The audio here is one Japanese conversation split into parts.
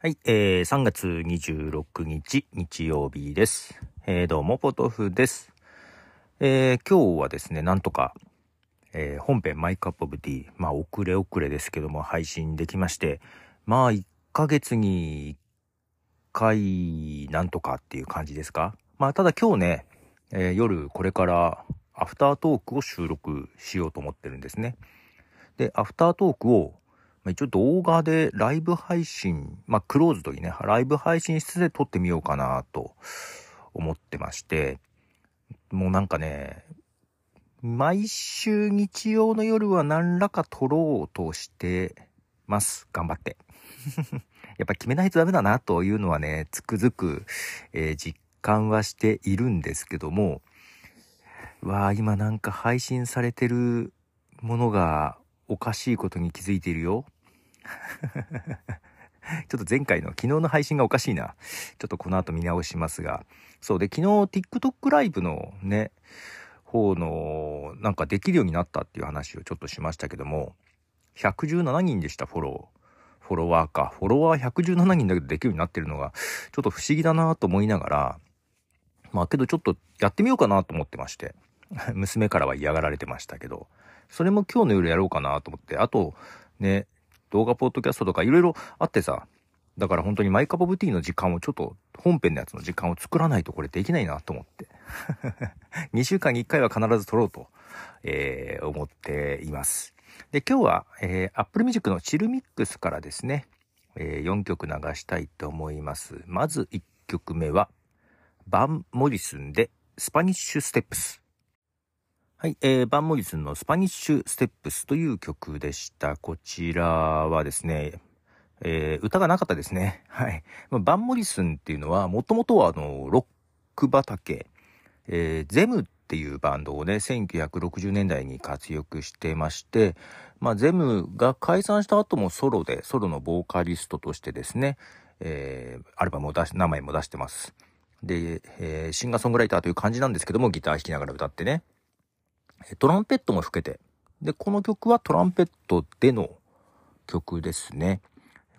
はい、えー、3月26日日曜日です。えー、どうもポトフです。えー、今日はですね、なんとか、えー、本編マイクアップオブティー、まあ遅れ遅れですけども配信できまして、まあ1ヶ月に1回なんとかっていう感じですか？まあただ今日ね、えー夜これからアフタートークを収録しようと思ってるんですね。で、アフタートークをまあ一応動画でライブ配信、まあクローズというね、ライブ配信室で撮ってみようかなと思ってまして、もうなんかね、毎週日曜の夜は何らか撮ろうとしてます。頑張って。やっぱ決めないとダメだなというのはね、つくづく、えー実感はしているんですけども、わあ、今なんか配信されてるものがおかしいことに気づいているよ。ちょっと前回の昨日の配信がおかしいな。ちょっとこの後見直しますが。そうで、昨日 TikTok ライブのね、方の、なんかできるようになったっていう話をちょっとしましたけども、117人でした、フォロー。フォロワーか。フォロワー117人だけどできるようになってるのが、ちょっと不思議だなと思いながら、まあけどちょっとやってみようかなと思ってまして。娘からは嫌がられてましたけど、それも今日の夜やろうかなと思って、あと、ね、動画ポッドキャストとかいろいろあってさ、だから本当にマイカップオブティーの時間をちょっと本編のやつの時間を作らないとこれできないなと思って。2週間に1回は必ず撮ろうと、えー思っています。で、今日は、えー、Apple Music のチルミックスからですね、えー4曲流したいと思います。まず1曲目は、バン・モリスンでスパニッシュ・ステップス。はい、えー、バン・モリスンのスパニッシュ・ステップスという曲でした。こちらはですね、えー歌がなかったですね。はい。まあバン・モリスンっていうのは、もともとはあの、ロック畑、えーゼムっていうバンドをね、1960年代に活躍してまして、まあ、ゼムが解散した後もソロで、ソロのボーカリストとしてですね、えーアルバムを出し、名前も出してます。で、えーシンガーソングライターという感じなんですけども、ギター弾きながら歌ってね、トランペットも吹けて、で、この曲はトランペットでの曲ですね。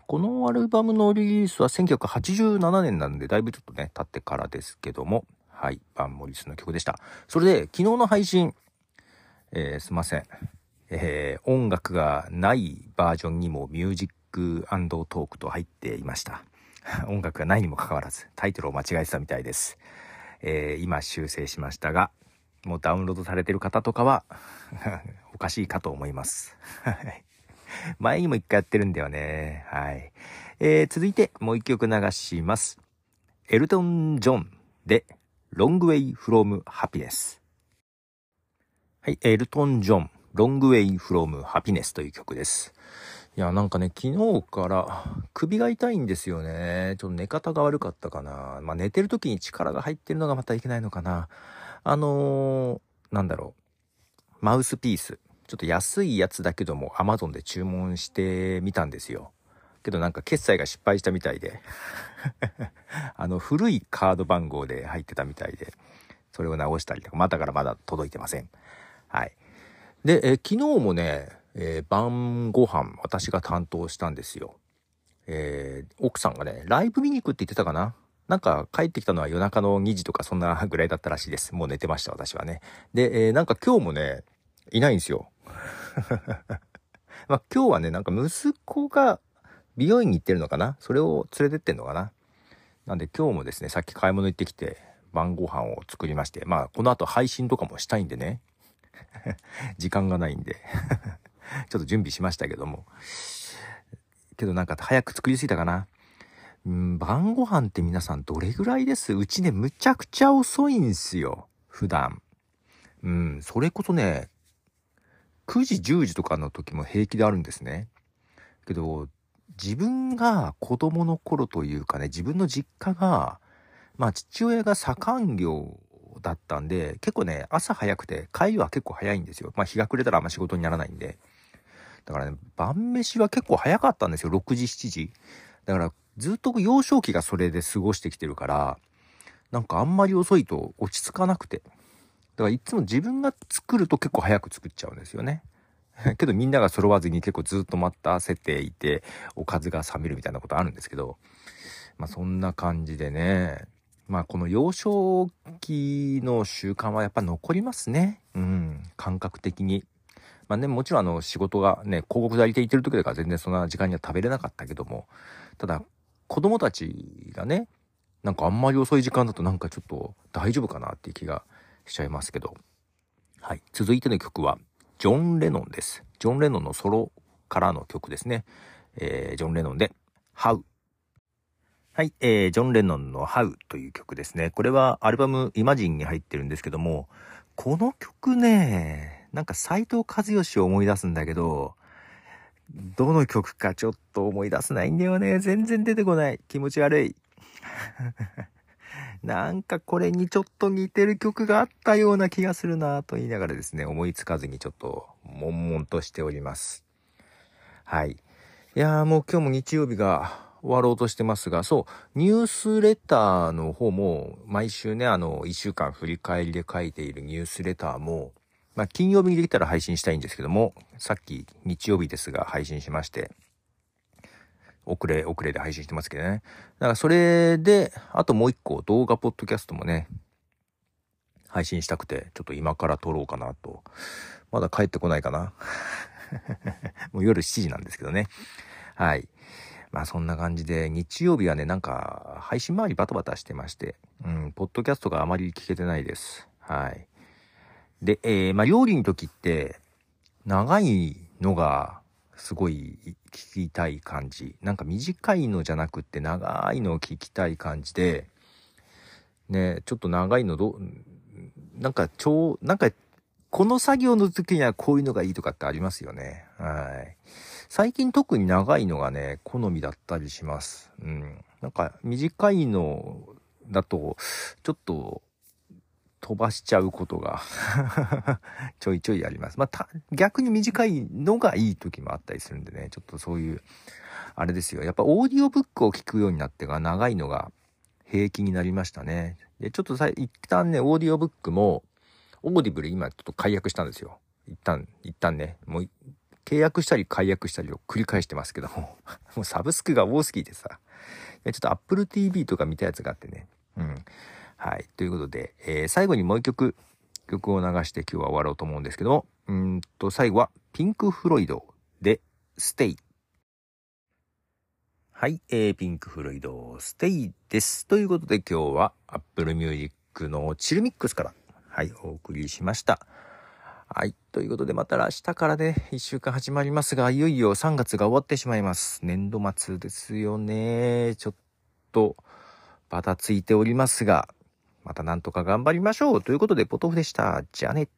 このアルバムのリリースは1987年なんで、だいぶちょっとね、経ってからですけども、はい、バン・モリスンの曲でした。それで、昨日の配信、えーすいません。えー音楽がないバージョンにもミュージックトークと入っていました。音楽がないにもかかわらず、タイトルを間違えてたみたいです。えー今修正しましたが、もうダウンロードされてる方とかは、おかしいかと思います。は い前にも一回やってるんだよね。はい。えー続いてもう一曲流します。エルトン・ジョンで Long Way From Happiness。はい。エルトン・ジョン Long Way From Happiness という曲です。いや、なんかね、昨日から首が痛いんですよね。ちょっと寝方が悪かったかな。まあ寝てる時に力が入ってるのがまたいけないのかな。あのーなんだろう。マウスピース。ちょっと安いやつだけども Amazon で注文してみたんですよ。けどなんか決済が失敗したみたいで。あの古いカード番号で入ってたみたいで。それを直したりとか、まだからまだ届いてません。はい。で、え昨日もね、えー晩ご飯私が担当したんですよ。えー奥さんがね、ライブ見に行くって言ってたかななんか帰ってきたのは夜中の2時とかそんな ぐらいだったらしいです。もう寝てました、私はね。で、えーなんか今日もね、いないんですよ。まあ今日はね、なんか息子が美容院に行ってるのかな？それを連れてってんのかな？なんで今日もですね、さっき買い物行ってきて晩ご飯を作りまして、まあこの後配信とかもしたいんでね。時間がないんで。ちょっと準備しましたけども。けどなんか早く作りすぎたかな？うん、晩ご飯って皆さんどれぐらいです？うちね、むちゃくちゃ遅いんすよ。普段。うん、それこそね、9時、10時とかの時も平気であるんですね。けど、自分が子供の頃というかね、自分の実家が、まあ父親が左官業だったんで、結構ね、朝早くて、帰りは結構早いんですよ。まあ日が暮れたらあんま仕事にならないんで。だからね、晩飯は結構早かったんですよ。6時、7時。だから、ずっと幼少期がそれで過ごしてきてるから、なんかあんまり遅いと落ち着かなくて。だからいつも自分が作ると結構早く作っちゃうんですよね。けどみんなが揃わずに結構ずっと待たせていて、おかずが冷めるみたいなことあるんですけど、まあそんな感じでね、まあこの幼少期の習慣はやっぱ残りますね。うん、感覚的に。まあね、もちろんあの仕事がね、広告代理店行ってる時だから全然そんな時間には食べれなかったけども、ただ子供たちがね、なんかあんまり遅い時間だとなんかちょっと大丈夫かなっていう気がしちゃいますけど。はい。続いての曲は、ジョン・レノンです。ジョン・レノンのソロからの曲ですね。えー、ジョン・レノンで、How。はい、えー、ジョン・レノンの How という曲ですね。これはアルバムイマジンに入ってるんですけども、この曲ね、なんか斎藤和義を思い出すんだけど、どの曲かちょっと思い出せないんだよね。全然出てこない。気持ち悪い。なんかこれにちょっと似てる曲があったような気がするなと言いながらですね、思いつかずにちょっと悶々としております。はい。いやーもう今日も日曜日が終わろうとしてますが、そう、ニュースレターの方も、毎週ね、あの、一週間振り返りで書いているニュースレターも、まあ、金曜日にできたら配信したいんですけども、さっき日曜日ですが配信しまして、遅れ、遅れで配信してますけどね。だからそれで、あともう一個動画ポッドキャストもね、配信したくて、ちょっと今から撮ろうかなと。まだ帰ってこないかな もう夜7時なんですけどね。はい。まあそんな感じで、日曜日はね、なんか配信周りバタバタしてまして、うん、ポッドキャストがあまり聞けてないです。はい。で、えー、まあ料理の時って、長いのがすごい聞きたい感じ。なんか短いのじゃなくって長いのを聞きたい感じで、ね、ちょっと長いのど、なんか超、なんか、この作業の時にはこういうのがいいとかってありますよね。はい。最近特に長いのがね、好みだったりします。うん。なんか短いのだと、ちょっと飛ばしちゃうことが ちょいちょいあります。まあ、逆に短いのがいい時もあったりするんでね、ちょっとそういう、あれですよ。やっぱオーディオブックを聞くようになってから長いのが平気になりましたね。で、ちょっとさ、一旦ね、オーディオブックも、オーディブル今ちょっと解約したんですよ。一旦、一旦ね、もう契約したり解約したりを繰り返してますけども、もうサブスクが多すぎてさ、ちょっと Apple TV とか見たやつがあってね、うん。はい。ということで、えー、最後にもう一曲、曲を流して今日は終わろうと思うんですけども、うんと、最後は、ピンク・フロイドで、ステイ。はい、えー、ピンク・フロイド、ステイです。ということで今日は Apple Music のチルミックスから、はい、お送りしました。はい。ということで、また明日からね、一週間始まりますが、いよいよ3月が終わってしまいます。年度末ですよね。ちょっと、バタついておりますが、またなんとか頑張りましょう。ということで、ポトフでした。じゃあね。